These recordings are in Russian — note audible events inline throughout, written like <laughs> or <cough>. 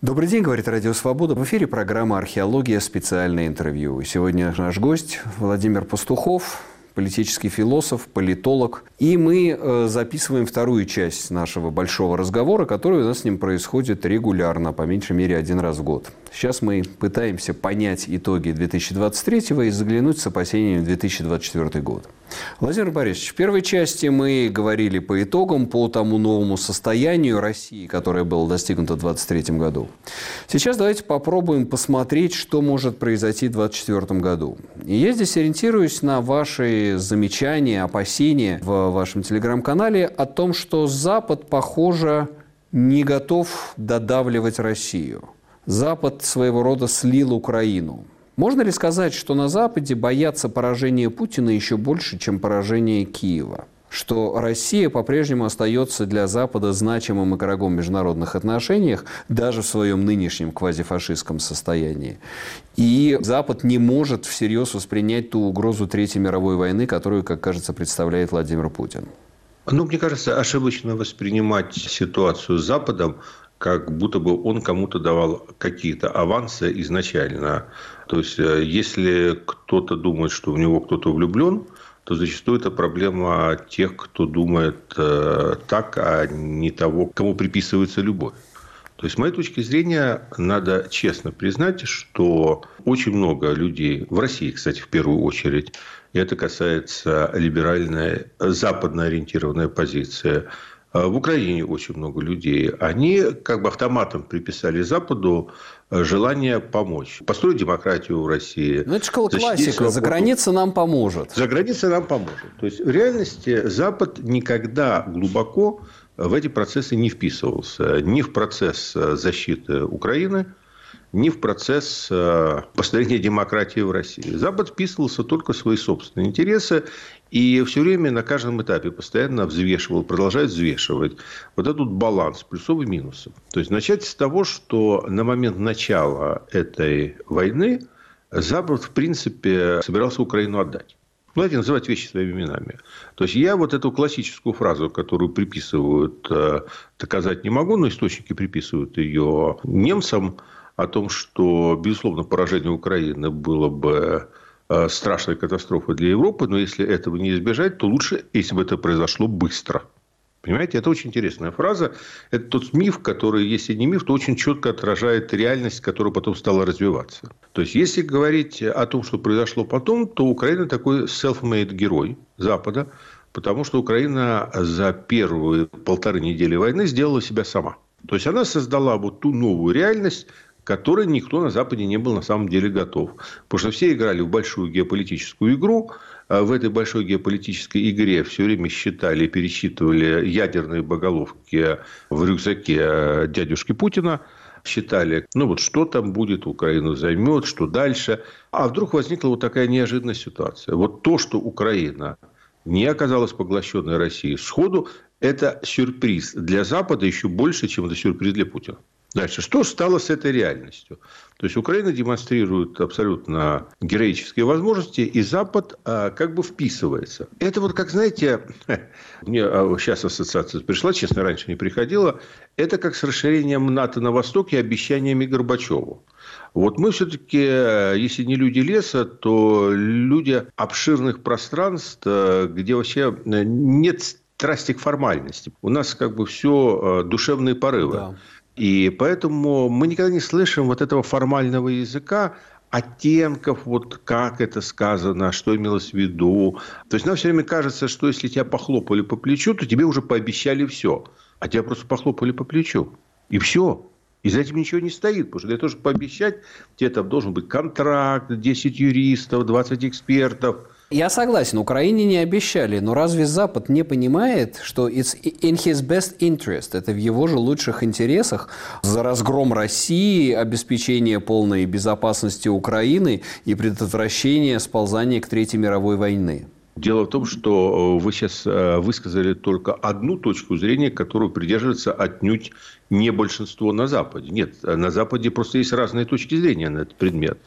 Добрый день, говорит Радио Свобода. В эфире программа «Археология. Специальное интервью». Сегодня наш гость Владимир Пастухов, политический философ, политолог. И мы э, записываем вторую часть нашего большого разговора, который у нас с ним происходит регулярно, по меньшей мере один раз в год. Сейчас мы пытаемся понять итоги 2023 и заглянуть с опасениями в 2024 год. Владимир Борисович, в первой части мы говорили по итогам, по тому новому состоянию России, которое было достигнуто в 2023 году. Сейчас давайте попробуем посмотреть, что может произойти в 2024 году. И я здесь ориентируюсь на ваши замечания, опасения в вашем телеграм-канале о том, что Запад, похоже, не готов додавливать Россию. Запад своего рода слил Украину. Можно ли сказать, что на Западе боятся поражения Путина еще больше, чем поражения Киева? Что Россия по-прежнему остается для Запада значимым игроком в международных отношениях, даже в своем нынешнем квазифашистском состоянии. И Запад не может всерьез воспринять ту угрозу Третьей мировой войны, которую, как кажется, представляет Владимир Путин. Ну, мне кажется, ошибочно воспринимать ситуацию с Западом как будто бы он кому-то давал какие-то авансы изначально. То есть, э, если кто-то думает, что в него кто-то влюблен, то зачастую это проблема тех, кто думает э, так, а не того, кому приписывается любовь. То есть, с моей точки зрения, надо честно признать, что очень много людей, в России, кстати, в первую очередь, и это касается либеральной, западно ориентированной позиции, в Украине очень много людей. Они как бы автоматом приписали Западу э, желание помочь. Построить демократию в России. Ну, это школа классика. За граница нам поможет. За граница нам поможет. То есть, в реальности Запад никогда глубоко в эти процессы не вписывался. Ни в процесс э, защиты Украины, ни в процесс э, построения демократии в России. Запад вписывался только в свои собственные интересы и все время на каждом этапе постоянно взвешивал, продолжает взвешивать вот этот баланс плюсов и минусов. То есть начать с того, что на момент начала этой войны Запад, в принципе, собирался Украину отдать. Давайте называть вещи своими именами. То есть, я вот эту классическую фразу, которую приписывают, э, доказать не могу, но источники приписывают ее немцам, о том, что, безусловно, поражение Украины было бы э, страшной катастрофой для Европы, но если этого не избежать, то лучше, если бы это произошло быстро. Понимаете, это очень интересная фраза. Это тот миф, который, если не миф, то очень четко отражает реальность, которая потом стала развиваться. То есть, если говорить о том, что произошло потом, то Украина такой self-made герой Запада, потому что Украина за первые полторы недели войны сделала себя сама. То есть, она создала вот ту новую реальность, которой никто на Западе не был на самом деле готов. Потому что все играли в большую геополитическую игру. А в этой большой геополитической игре все время считали и пересчитывали ядерные боголовки в рюкзаке дядюшки Путина считали, ну вот что там будет, Украину займет, что дальше. А вдруг возникла вот такая неожиданная ситуация. Вот то, что Украина не оказалась поглощенной Россией сходу, это сюрприз для Запада еще больше, чем это сюрприз для Путина. Дальше. Что стало с этой реальностью? То есть, Украина демонстрирует абсолютно героические возможности, и Запад а, как бы вписывается. Это вот, как знаете, <laughs> мне а, сейчас ассоциация пришла, честно, раньше не приходила, это как с расширением НАТО на Востоке и обещаниями Горбачеву. Вот мы все-таки, если не люди леса, то люди обширных пространств, где вообще нет страсти к формальности. У нас как бы все душевные порывы. Да. И поэтому мы никогда не слышим вот этого формального языка, оттенков, вот как это сказано, что имелось в виду. То есть нам все время кажется, что если тебя похлопали по плечу, то тебе уже пообещали все. А тебя просто похлопали по плечу. И все. И за этим ничего не стоит. Потому что для того, чтобы пообещать, тебе там должен быть контракт, 10 юристов, 20 экспертов – я согласен, Украине не обещали, но разве Запад не понимает, что it's in his best interest, это в его же лучших интересах за разгром России, обеспечение полной безопасности Украины и предотвращение сползания к Третьей мировой войны? Дело в том, что вы сейчас э, высказали только одну точку зрения, которую придерживается отнюдь не большинство на Западе. Нет, на Западе просто есть разные точки зрения на этот предмет.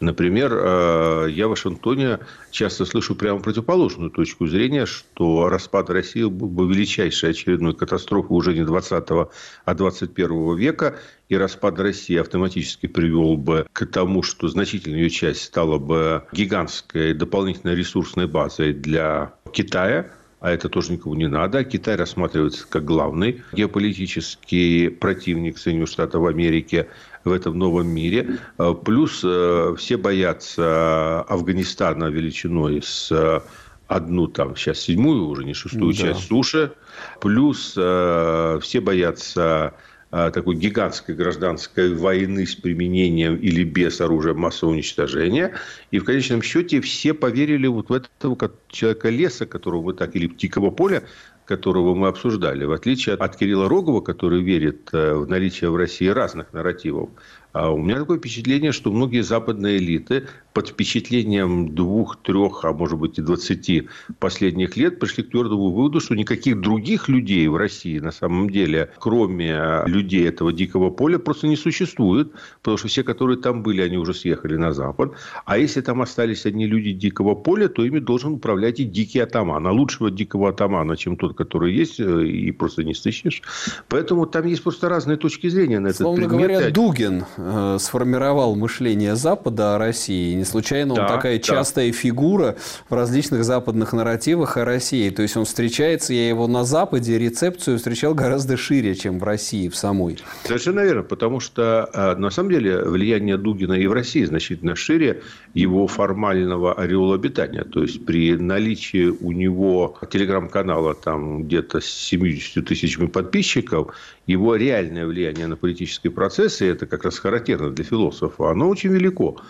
Например, э, я в Вашингтоне часто слышу прямо противоположную точку зрения, что распад России был бы величайшей очередной катастрофой уже не 20 а 21 века, и распад России автоматически привел бы к тому, что значительная ее часть стала бы гигантской дополнительной ресурсной базой для Китая, а это тоже никому не надо. Китай рассматривается как главный геополитический противник Соединенных Штатов Америки в этом новом мире. А, плюс э, все боятся Афганистана величиной с одну там сейчас седьмую уже не шестую да. часть суши. Плюс э, все боятся э, такой гигантской гражданской войны с применением или без оружия массового уничтожения. И в конечном счете все поверили вот в этого человека леса, которого мы так, или дикого поля, которого мы обсуждали, в отличие от Кирилла Рогова, который верит э, в наличие в России разных нарративов, а у меня такое впечатление, что многие западные элиты под впечатлением двух, трех, а может быть и двадцати последних лет пришли к твердому выводу, что никаких других людей в России на самом деле, кроме людей этого дикого поля, просто не существует, потому что все, которые там были, они уже съехали на Запад. А если там остались одни люди дикого поля, то ими должен управлять и дикий атаман. А лучшего дикого атамана, чем тот, который есть, э, и просто не сыщешь. Поэтому там есть просто разные точки зрения на этот Словно предмет. говоря, Дугин э, сформировал мышление Запада о России не случайно он такая да. частая фигура в различных западных нарративах о России. То есть он встречается, я его на Западе рецепцию встречал гораздо шире, чем в России в самой. Совершенно верно, потому что а, на самом деле влияние Дугина и в России значительно шире его формального ореола обитания. То есть при наличии у него телеграм-канала там где-то с 70 тысячами подписчиков, его реальное влияние на политические процессы, это как раз характерно для философа, оно очень велико.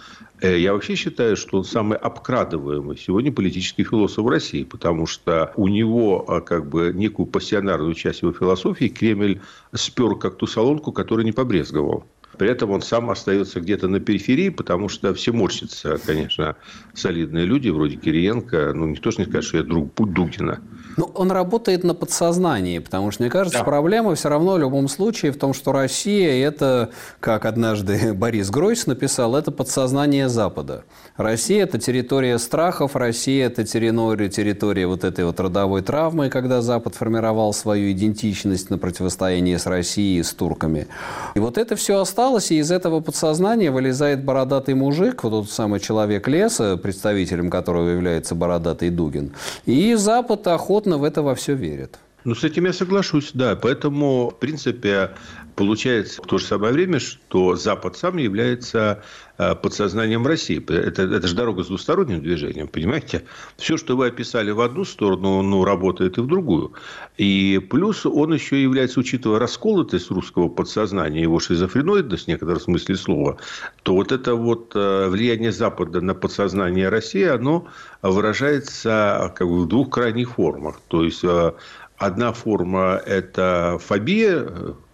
Э, я вообще считаю, что он самый обкрадываемый сегодня политический философ России, потому что у него а, как бы некую пассионарную часть его философии Кремль спер как ту солонку, которую не побрезговал. При этом он сам остается где-то на периферии, потому что все морщатся, конечно, солидные люди, вроде Кириенко. Ну, никто же не скажет, что я друг Дугина. Ну, он работает на подсознании, потому что, мне кажется, да. проблема все равно в любом случае в том, что Россия – это, как однажды <laughs> Борис Гройс написал, это подсознание Запада. Россия – это территория страхов, Россия – это территория, территория вот этой вот родовой травмы, когда Запад формировал свою идентичность на противостоянии с Россией, с турками. И вот это все осталось, и из этого подсознания вылезает бородатый мужик, вот тот самый человек леса, представителем которого является бородатый Дугин. И Запад охотно в это во все верят. Ну, с этим я соглашусь, да. Поэтому, в принципе, получается в то же самое время, что Запад сам является э, подсознанием России. Это, это же дорога с двусторонним движением, понимаете? Все, что вы описали в одну сторону, ну, работает и в другую. И плюс он еще является, учитывая расколотость русского подсознания, его шизофреноидность в некотором смысле слова, то вот это вот э, влияние Запада на подсознание России, оно выражается как бы в двух крайних формах. То есть, э, Одна форма – это фобия,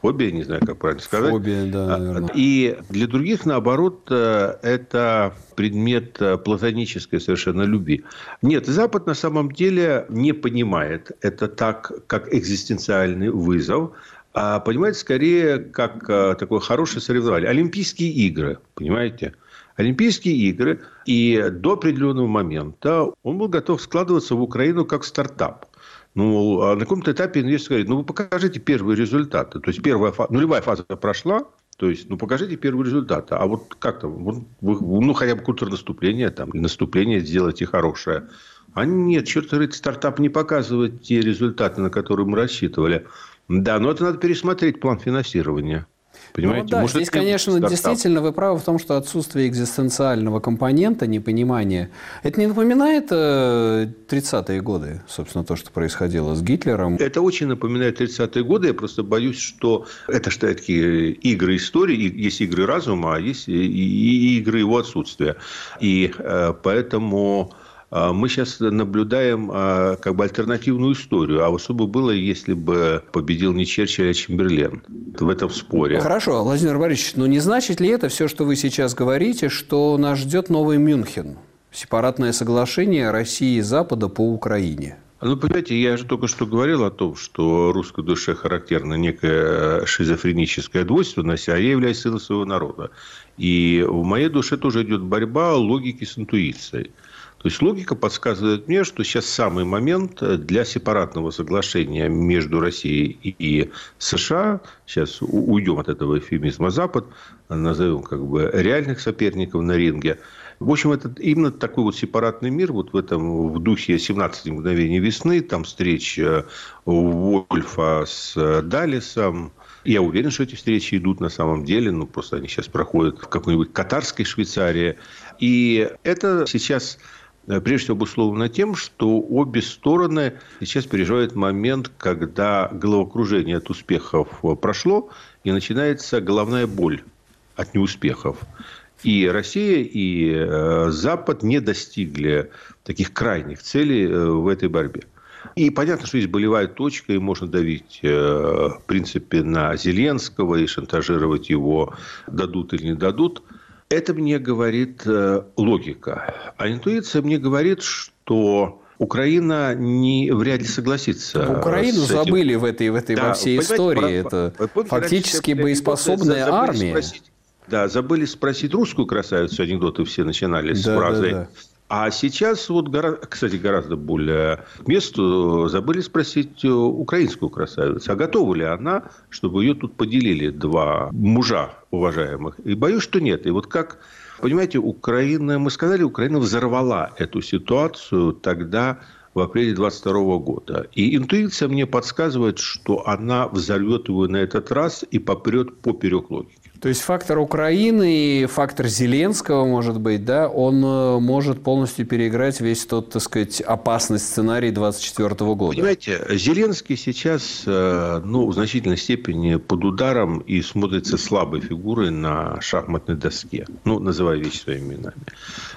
фобия, не знаю, как правильно сказать. Фобия, да, а, наверное. И для других, наоборот, э, это предмет э, платонической совершенно любви. Нет, Запад на самом деле не понимает это так, как экзистенциальный вызов, а понимает скорее как э, такое хорошее соревнование. Олимпийские игры, понимаете? Олимпийские игры, и до определенного момента он был готов складываться в Украину как стартап. Ну, а на каком-то этапе инвестор говорит, ну, вы покажите первые результаты. То есть, первая фаза, нулевая фаза прошла, то есть, ну, покажите первые результаты. А вот как там, ну, хотя бы контрнаступление, там, наступление сделайте хорошее. А нет, черт говорит, стартап не показывает те результаты, на которые мы рассчитывали. Да, но это надо пересмотреть план финансирования. Понимаете? Ну, да, Может, здесь, конечно, стартап. действительно вы правы в том, что отсутствие экзистенциального компонента, непонимания, это не напоминает э, 30-е годы, собственно, то, что происходило с Гитлером? Это очень напоминает 30-е годы. Я просто боюсь, что это что такие игры истории, есть игры разума, а есть и, и, и игры его отсутствия. И э, поэтому мы сейчас наблюдаем а, как бы альтернативную историю. А бы было, если бы победил не Черчилль, а Чемберлен в этом споре? Хорошо, Владимир Борисович, но не значит ли это все, что вы сейчас говорите, что нас ждет новый Мюнхен? Сепаратное соглашение России и Запада по Украине? Ну, понимаете, я же только что говорил о том, что русской душе характерна некая шизофреническая двойственность, а я являюсь сыном своего народа. И в моей душе тоже идет борьба логики с интуицией. То есть логика подсказывает мне, что сейчас самый момент для сепаратного соглашения между Россией и США. Сейчас уйдем от этого эфемизма Запад, назовем как бы реальных соперников на ринге. В общем, это именно такой вот сепаратный мир, вот в этом, в духе 17 мгновений весны, там встреча Вольфа с Далисом, я уверен, что эти встречи идут на самом деле, ну, просто они сейчас проходят в какой-нибудь катарской Швейцарии. И это сейчас э, прежде всего обусловлено тем, что обе стороны сейчас переживают момент, когда головокружение от успехов э, прошло, и начинается головная боль от неуспехов. И Россия, и э, Запад не достигли таких крайних целей в этой борьбе. И понятно, что есть болевая точка, и можно давить, э, в принципе, на Зеленского и шантажировать его, дадут или не дадут. Это мне говорит э, логика. А интуиция мне говорит, что Украина не вряд ли согласится. Украину забыли в этой, в этой да, во всей истории. Это помните, фактически боеспособная армия. Спросить, да, забыли спросить русскую красавицу, анекдоты все начинались да, с фразой да, да. А сейчас, вот, кстати, гораздо более к месту, забыли спросить украинскую красавицу, а готова ли она, чтобы ее тут поделили два мужа уважаемых? И боюсь, что нет. И вот как, понимаете, Украина, мы сказали, Украина взорвала эту ситуацию тогда, в апреле 22 года. И интуиция мне подсказывает, что она взорвет его на этот раз и попрет поперек логики. То есть фактор Украины и фактор Зеленского, может быть, да, он э, может полностью переиграть весь тот, так сказать, опасный сценарий 24 года. Понимаете, Зеленский сейчас, э, ну, в значительной степени под ударом и смотрится слабой фигурой на шахматной доске. Ну, называя вещи своими именами.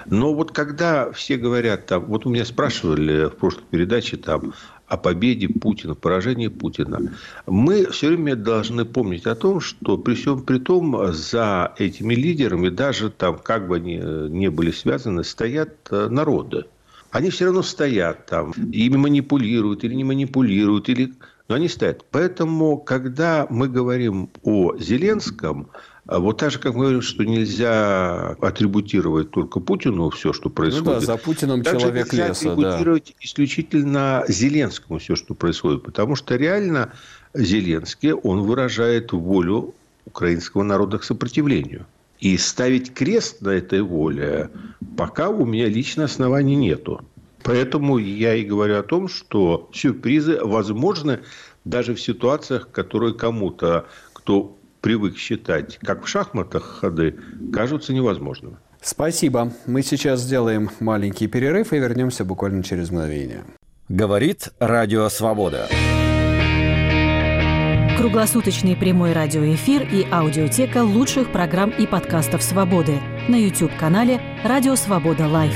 Но вот когда все говорят там, вот у меня спрашивали в прошлой передаче там, о победе Путина, поражении Путина. Мы все время должны помнить о том, что при всем при том за этими лидерами, даже там, как бы они э, не были связаны, стоят э, народы. Они все равно стоят там, ими манипулируют или не манипулируют, или... но они стоят. Поэтому, когда мы говорим о Зеленском, вот так же, как мы говорим, что нельзя атрибутировать только Путину все, что происходит. Ну да, за Путиным так человек нельзя леса. атрибутировать да. исключительно Зеленскому все, что происходит. Потому что реально Зеленский, он выражает волю украинского народа к сопротивлению. И ставить крест на этой воле пока у меня лично оснований нету. Поэтому я и говорю о том, что сюрпризы возможны даже в ситуациях, которые кому-то, кто привык считать, как в шахматах ходы, кажутся невозможными. Спасибо. Мы сейчас сделаем маленький перерыв и вернемся буквально через мгновение. Говорит Радио Свобода. Круглосуточный прямой радиоэфир и аудиотека лучших программ и подкастов «Свободы» на YouTube-канале «Радио Свобода Live».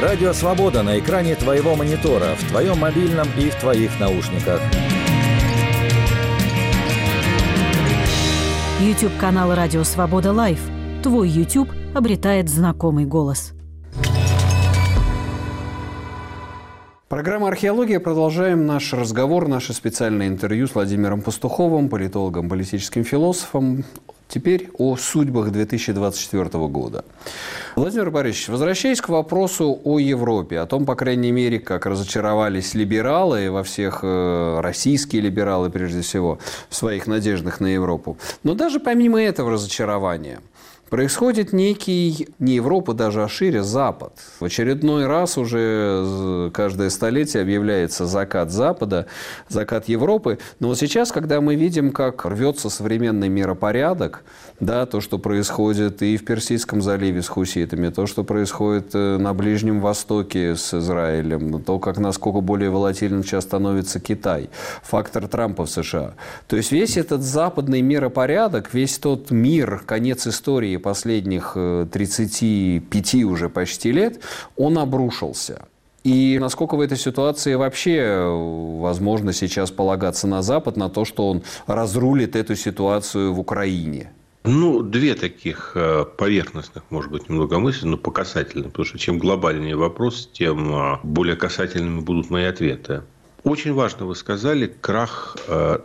Радио Свобода на экране твоего монитора, в твоем мобильном и в твоих наушниках – YouTube канал Радио Свобода Лайв. Твой YouTube обретает знакомый голос. Программа «Археология». Продолжаем наш разговор, наше специальное интервью с Владимиром Пастуховым, политологом, политическим философом. Теперь о судьбах 2024 года. Владимир Борисович, возвращаясь к вопросу о Европе, о том, по крайней мере, как разочаровались либералы, во всех э, российские либералы, прежде всего, в своих надеждах на Европу. Но даже помимо этого разочарования – происходит некий, не Европа даже, а шире Запад. В очередной раз уже каждое столетие объявляется закат Запада, закат Европы. Но вот сейчас, когда мы видим, как рвется современный миропорядок, да, то, что происходит и в Персидском заливе с хуситами, то, что происходит э, на Ближнем Востоке с Израилем, то, как насколько более волатильным сейчас становится Китай, фактор Трампа в США. То есть весь этот западный миропорядок, весь тот мир, конец истории последних 35 э, уже почти лет, он обрушился. И насколько в этой ситуации вообще э, возможно сейчас полагаться на Запад, на то, что он разрулит эту ситуацию в Украине? Ну, две таких э, поверхностных, может быть, немного мысли, но по касательным. Потому что чем глобальнее вопрос, тем более касательными будут мои ответы. Очень важно, вы сказали, крах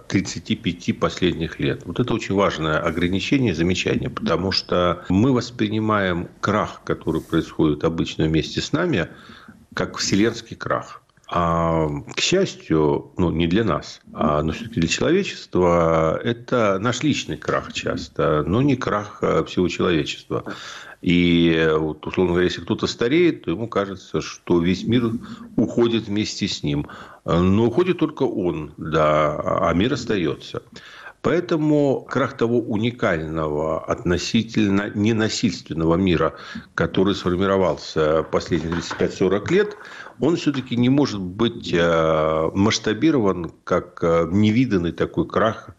35 последних лет. Вот это очень важное ограничение, замечание, потому что мы воспринимаем крах, который происходит обычно вместе с нами, как вселенский крах. А, к счастью, ну, не для нас, а, но все-таки для человечества, это наш личный крах часто, но не крах а, всего человечества. И, вот, условно говоря, если кто-то стареет, то ему кажется, что весь мир уходит вместе с ним. Но уходит только он, да, а мир остается. Поэтому крах того уникального, относительно ненасильственного мира, который сформировался последние 35-40 лет, он все-таки не может быть э, масштабирован как э, невиданный такой крах.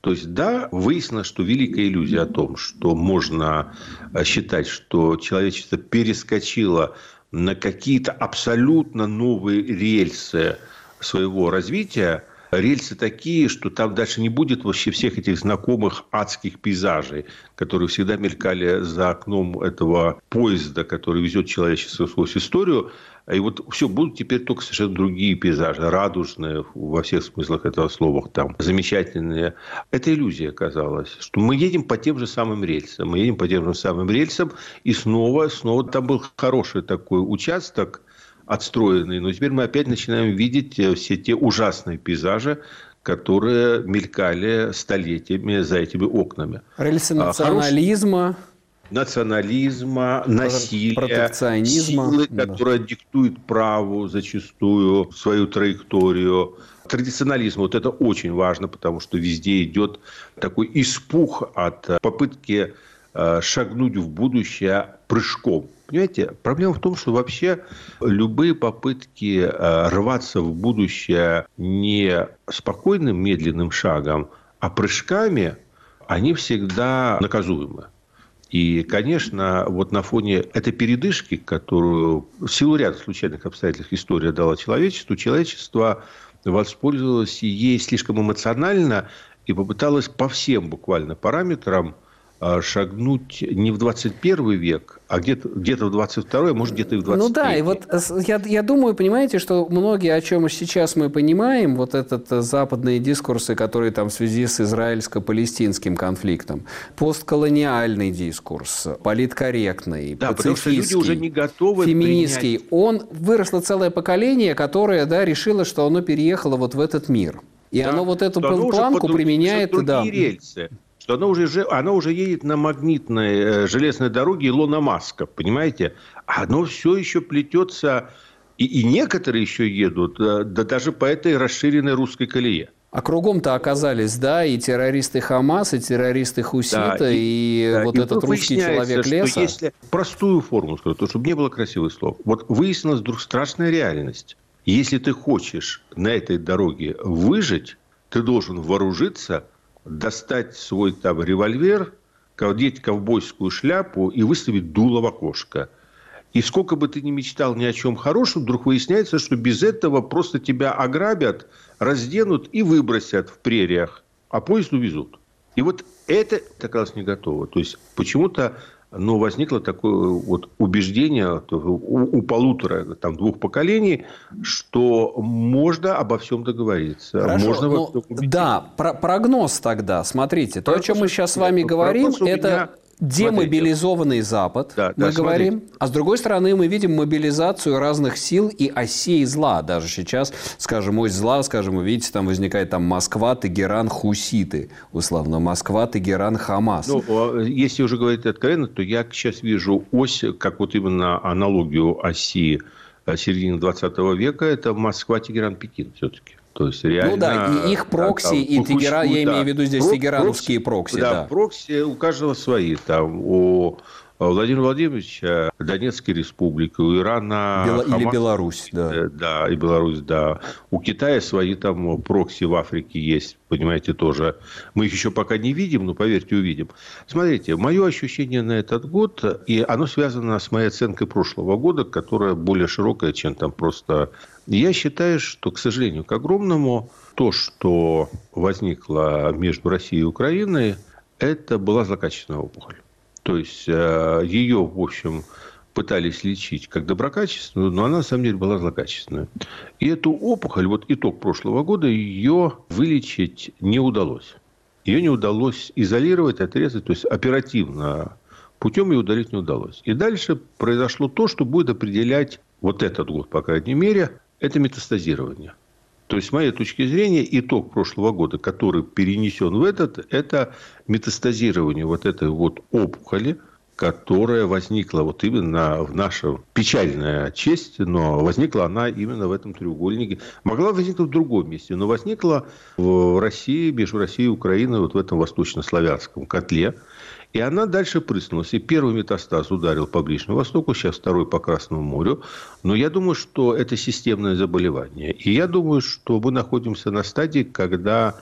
То есть, да, выяснилось, что великая иллюзия о том, что можно э, считать, что человечество перескочило на какие-то абсолютно новые рельсы своего развития – рельсы такие, что там дальше не будет вообще всех этих знакомых адских пейзажей, которые всегда мелькали за окном этого поезда, который везет человечество сквозь историю. И вот все, будут теперь только совершенно другие пейзажи, радужные во всех смыслах этого слова, там, замечательные. Это иллюзия оказалась, что мы едем по тем же самым рельсам, мы едем по тем же самым рельсам, и снова, снова там был хороший такой участок, отстроенный. Но теперь мы опять начинаем видеть э, все те ужасные пейзажи, которые мелькали столетиями за этими окнами. Рельсы а, национализма. Хороший национализма, насилия, протекционизма, силы, да. которая диктует праву зачастую свою траекторию. Традиционализм, вот это очень важно, потому что везде идет такой испух от попытки э, шагнуть в будущее прыжком. Понимаете, проблема в том, что вообще любые попытки э, рваться в будущее не спокойным, медленным шагом, а прыжками, они всегда наказуемы. И, конечно, вот на фоне этой передышки, которую в силу ряда случайных обстоятельств история дала человечеству, человечество воспользовалось ей слишком эмоционально и попыталось по всем буквально параметрам – шагнуть не в 21 век, а где-то где в 22 а может, где-то и в 23 Ну да, и вот э, я, я думаю, понимаете, что многие, о чем сейчас мы понимаем, вот этот э, западные дискурсы, которые там в связи с израильско-палестинским конфликтом, постколониальный дискурс, политкорректный, да, пацифистский, люди уже не готовы феминистский, принять... он выросло целое поколение, которое да, решило, что оно переехало вот в этот мир. И да, оно вот эту планку применяет... Да. рельсы что оно уже, оно уже едет на магнитной э, железной дороге Илона Маска, понимаете? Оно все еще плетется, и, и некоторые еще едут, э, да даже по этой расширенной русской колее. А кругом-то оказались, да, и террористы Хамас, и террористы Хусита, да, и, и да, вот и этот русский человек леса. Что если простую форму скажу, то, чтобы не было красивых слов. Вот выяснилась вдруг страшная реальность. Если ты хочешь на этой дороге выжить, ты должен вооружиться – достать свой там револьвер, одеть ковбойскую шляпу и выставить дуло в окошко. И сколько бы ты ни мечтал ни о чем хорошем, вдруг выясняется, что без этого просто тебя ограбят, разденут и выбросят в прериях, а поезд увезут. И вот это оказалось не готово. То есть почему-то но возникло такое вот убеждение у, у полутора, там, двух поколений, что можно обо всем договориться. Хорошо, можно но, да, про прогноз тогда. Смотрите, то, о чем мы сейчас с вами говорим, это демобилизованный Запад, да, мы да, говорим. Смотрите. А с другой стороны, мы видим мобилизацию разных сил и осей зла. Даже сейчас, скажем, ось зла, скажем, вы видите, там возникает там Москва, Тегеран, Хуситы, условно. Москва, Тегеран, Хамас. Ну, а, если уже говорить откровенно, то я сейчас вижу ось, как вот именно аналогию оси э, середины 20 века, это Москва, Тегеран, Пекин все-таки. То есть реально... Ну да, и их прокси, да, там, и Тегеран, я имею в виду здесь Прок, тегерановские прокси. прокси да, да, прокси у каждого свои. Там, у Владимира Владимировича Донецкая республика, у Ирана... Бела... Хамас, или Беларусь, да. Э, да, и Беларусь, да. У Китая свои там прокси в Африке есть, понимаете, тоже. Мы их еще пока не видим, но, поверьте, увидим. Смотрите, мое ощущение на этот год, и оно связано с моей оценкой прошлого года, которая более широкая, чем там просто я считаю, что, к сожалению, к огромному, то, что возникло между Россией и Украиной, это была злокачественная опухоль. То есть, э, ее, в общем, пытались лечить как доброкачественную, но она на самом деле была злокачественная. И эту опухоль, вот итог прошлого года, ее вылечить не удалось. Ее не удалось изолировать, отрезать, то есть оперативно путем ее удалить не удалось. И дальше произошло то, что будет определять вот этот год, по крайней мере, это метастазирование. То есть, с моей точки зрения, итог прошлого года, который перенесен в этот, это метастазирование вот этой вот опухоли, которая возникла вот именно в нашем печальная честь, но возникла она именно в этом треугольнике. Могла возникнуть в другом месте, но возникла в России, между Россией и Украиной, вот в этом восточнославянском котле. И она дальше прыснулась. И первый метастаз ударил по Ближнему Востоку, сейчас второй по Красному морю. Но я думаю, что это системное заболевание. И я думаю, что мы находимся на стадии, когда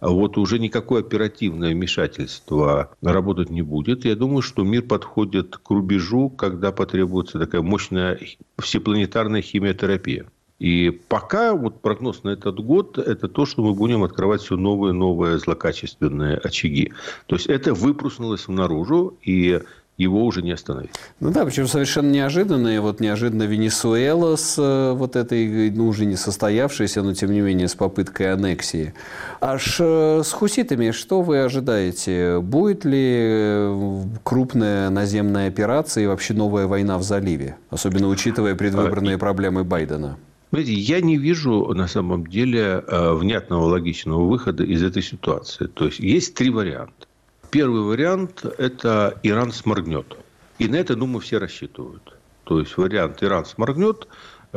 вот уже никакое оперативное вмешательство работать не будет. Я думаю, что мир подходит к рубежу, когда потребуется такая мощная всепланетарная химиотерапия. И пока вот прогноз на этот год – это то, что мы будем открывать все новые и новые злокачественные очаги. То есть, это выпруснулось наружу, и его уже не остановить. Ну да, причем совершенно неожиданно. И вот неожиданно Венесуэла с э, вот этой, ну уже не состоявшейся, но тем не менее с попыткой аннексии. Аж э, с хуситами что вы ожидаете? Будет ли э, крупная наземная операция и вообще новая война в заливе? Особенно учитывая предвыборные а, проблемы Байдена. Знаете, я не вижу на самом деле э, внятного логичного выхода из этой ситуации. То есть есть три варианта. Первый вариант – это Иран сморгнет. И на это, думаю, все рассчитывают. То есть вариант Иран сморгнет,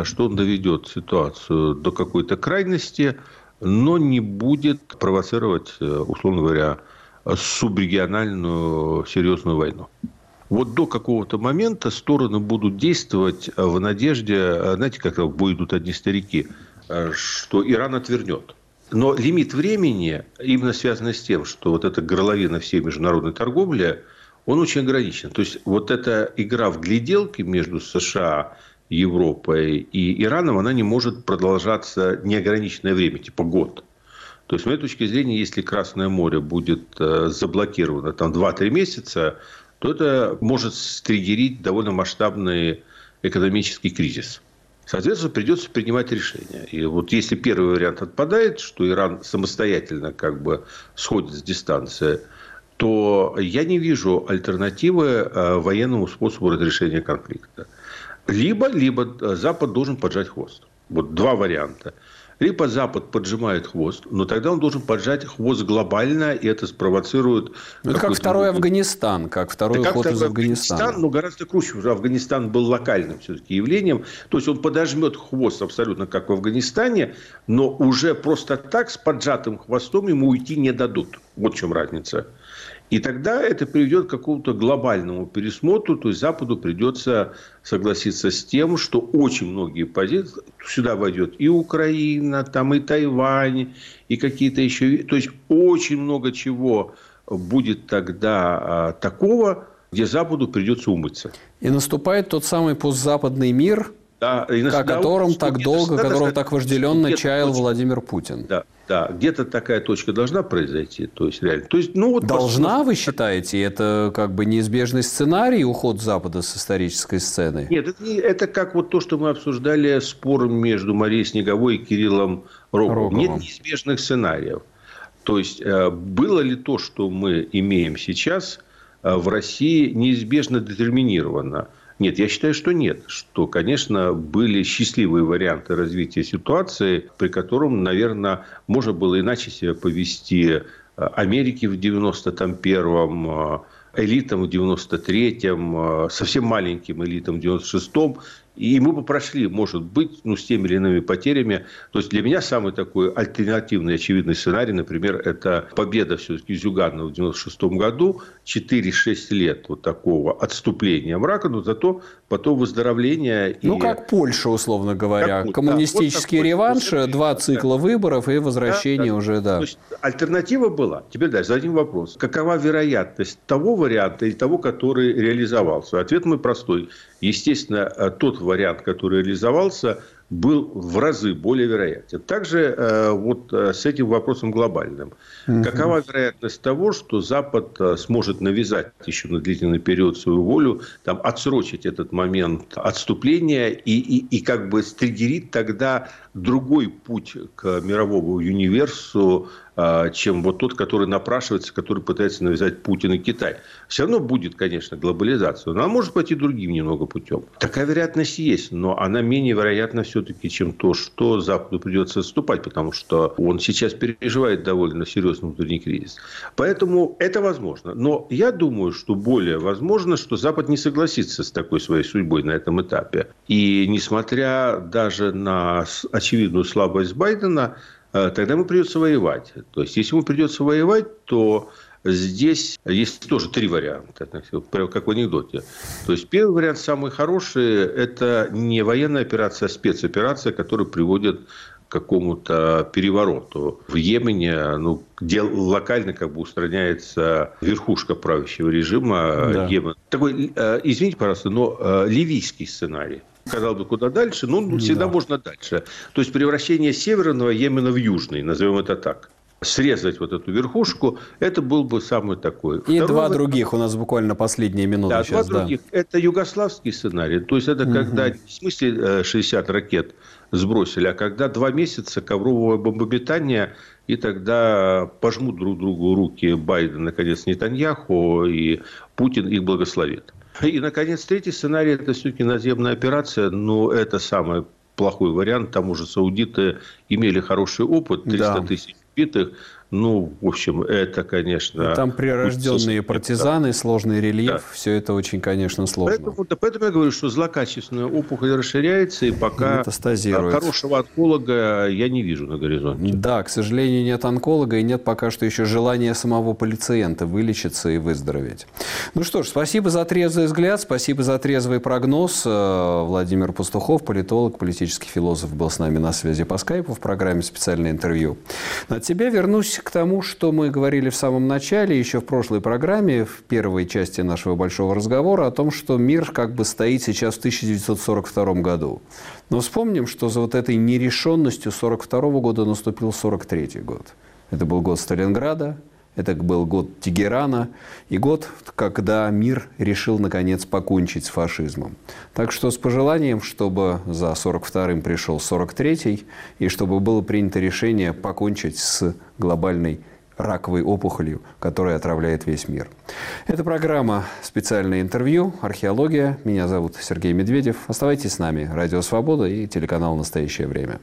что он доведет ситуацию до какой-то крайности, но не будет провоцировать, э, условно говоря, субрегиональную серьезную войну вот до какого-то момента стороны будут действовать э, в надежде, э, знаете, как идут одни старики, э, что Иран отвернет. Но лимит времени, именно связанный с тем, что вот эта горловина всей международной торговли, он очень ограничен. То есть, вот эта игра в гляделки между США, Европой и Ираном, она не может продолжаться неограниченное время, типа год. То есть, с моей точки зрения, если Красное море будет заблокировано там 2-3 месяца, то это может стригерить довольно масштабный экономический кризис. Соответственно, придется принимать решения. И вот если первый вариант отпадает, что Иран самостоятельно как бы сходит с дистанции, то я не вижу альтернативы э, военному способу разрешения конфликта. Либо, либо Запад должен поджать хвост. Вот два варианта. Либо Запад поджимает хвост, но тогда он должен поджать хвост глобально, и это спровоцирует... Ну, это как второй Афганистан, как второй да уход из Афганистана. Афганистан, но гораздо круче. Уже Афганистан был локальным все-таки явлением. То есть, он подожмет хвост абсолютно как в Афганистане, но уже просто так с поджатым хвостом ему уйти не дадут. Вот в чем разница. И тогда это приведет к какому-то глобальному пересмотру, то есть Западу придется согласиться с тем, что очень многие позиции, сюда войдет и Украина, там и Тайвань, и какие-то еще, то есть очень много чего будет тогда а, такого, где Западу придется умыться. И наступает тот самый постзападный мир, да, о котором так долго, которого так вожделенно чаял Владимир Путин. Да, да, где-то такая точка должна произойти. То есть, реально. То есть, ну, вот должна, вы считаете? Это как бы неизбежный сценарий, уход Запада с исторической сцены? Нет, это, это как вот то, что мы обсуждали спор между Марией Снеговой и Кириллом Роговым. Роговым. Нет неизбежных сценариев. То есть, э, было ли то, что мы имеем сейчас э, в России, неизбежно детерминировано? Нет, я считаю, что нет. Что, конечно, были счастливые варианты развития ситуации, при котором, наверное, можно было иначе себя повести э, Америке в 91-м, э, элитам в 93-м, э, совсем маленьким элитам в 96-м и мы бы прошли, может быть, ну, с теми или иными потерями. То есть, для меня самый такой альтернативный, очевидный сценарий, например, это победа все-таки Зюганова в 96 году, 4-6 лет вот такого отступления мрака, но зато потом выздоровление. Ну, и... как Польша, условно говоря. Как, Коммунистический вот реванш, два цикла да. выборов и возвращение да, да. уже, да. То есть, альтернатива была. Теперь дальше зададим вопрос. Какова вероятность того варианта и того, который реализовался? Ответ мой простой. Естественно, тот вариант, который реализовался, был в разы более вероятен. Также э, вот э, с этим вопросом глобальным. Угу. Какова вероятность того, что Запад э, сможет навязать еще на длительный период свою волю, там, отсрочить этот момент отступления и, и, и как бы стригерить тогда другой путь к мировому универсу, чем вот тот, который напрашивается, который пытается навязать Путин и Китай. Все равно будет, конечно, глобализация, но она может пойти другим немного путем. Такая вероятность есть, но она менее вероятна все-таки, чем то, что Западу придется отступать, потому что он сейчас переживает довольно серьезный внутренний кризис. Поэтому это возможно. Но я думаю, что более возможно, что Запад не согласится с такой своей судьбой на этом этапе. И несмотря даже на очевидную слабость Байдена, тогда ему придется воевать. То есть, если ему придется воевать, то здесь есть тоже три варианта, прямо как в анекдоте. То есть, первый вариант, самый хороший, это не военная операция, а спецоперация, которая приводит к какому-то перевороту в Йемене, ну, где локально как бы устраняется верхушка правящего режима да. Йемена. Такой, э, извините, пожалуйста, но э, ливийский сценарий сказал бы, куда дальше, но ну, всегда да. можно дальше. То есть превращение северного Йемена в южный, назовем это так срезать вот эту верхушку, это был бы самый такой. И Второй два других, у нас буквально последние минуты да, сейчас. Два да. других. Это югославский сценарий. То есть, это угу. когда, в смысле 60 э, ракет сбросили, а когда два месяца коврового бомбометания, и тогда пожмут друг другу руки Байден, наконец, Нетаньяху, и Путин их благословит. И, наконец, третий сценарий – это все-таки наземная операция, но это самый плохой вариант. Там уже саудиты имели хороший опыт, 300 да. тысяч убитых. Ну, в общем, это, конечно... Там прирожденные партизаны, да. сложный рельеф, да. все это очень, конечно, сложно. Поэтому, да, поэтому я говорю, что злокачественная опухоль расширяется, и пока хорошего онколога я не вижу на горизонте. Да, к сожалению, нет онколога, и нет пока что еще желания самого пациента вылечиться и выздороветь. Ну что ж, спасибо за трезвый взгляд, спасибо за трезвый прогноз. Э, Владимир Пастухов, политолог, политический философ, был с нами на связи по скайпу в программе «Специальное интервью». На тебя вернусь вернусь к тому, что мы говорили в самом начале, еще в прошлой программе, в первой части нашего большого разговора, о том, что мир как бы стоит сейчас в 1942 году. Но вспомним, что за вот этой нерешенностью 1942 года наступил 1943 год. Это был год Сталинграда, это был год Тегерана и год, когда мир решил, наконец, покончить с фашизмом. Так что с пожеланием, чтобы за 42-м пришел 43-й, и чтобы было принято решение покончить с глобальной раковой опухолью, которая отравляет весь мир. Это программа «Специальное интервью. Археология». Меня зовут Сергей Медведев. Оставайтесь с нами. Радио «Свобода» и телеканал «Настоящее время».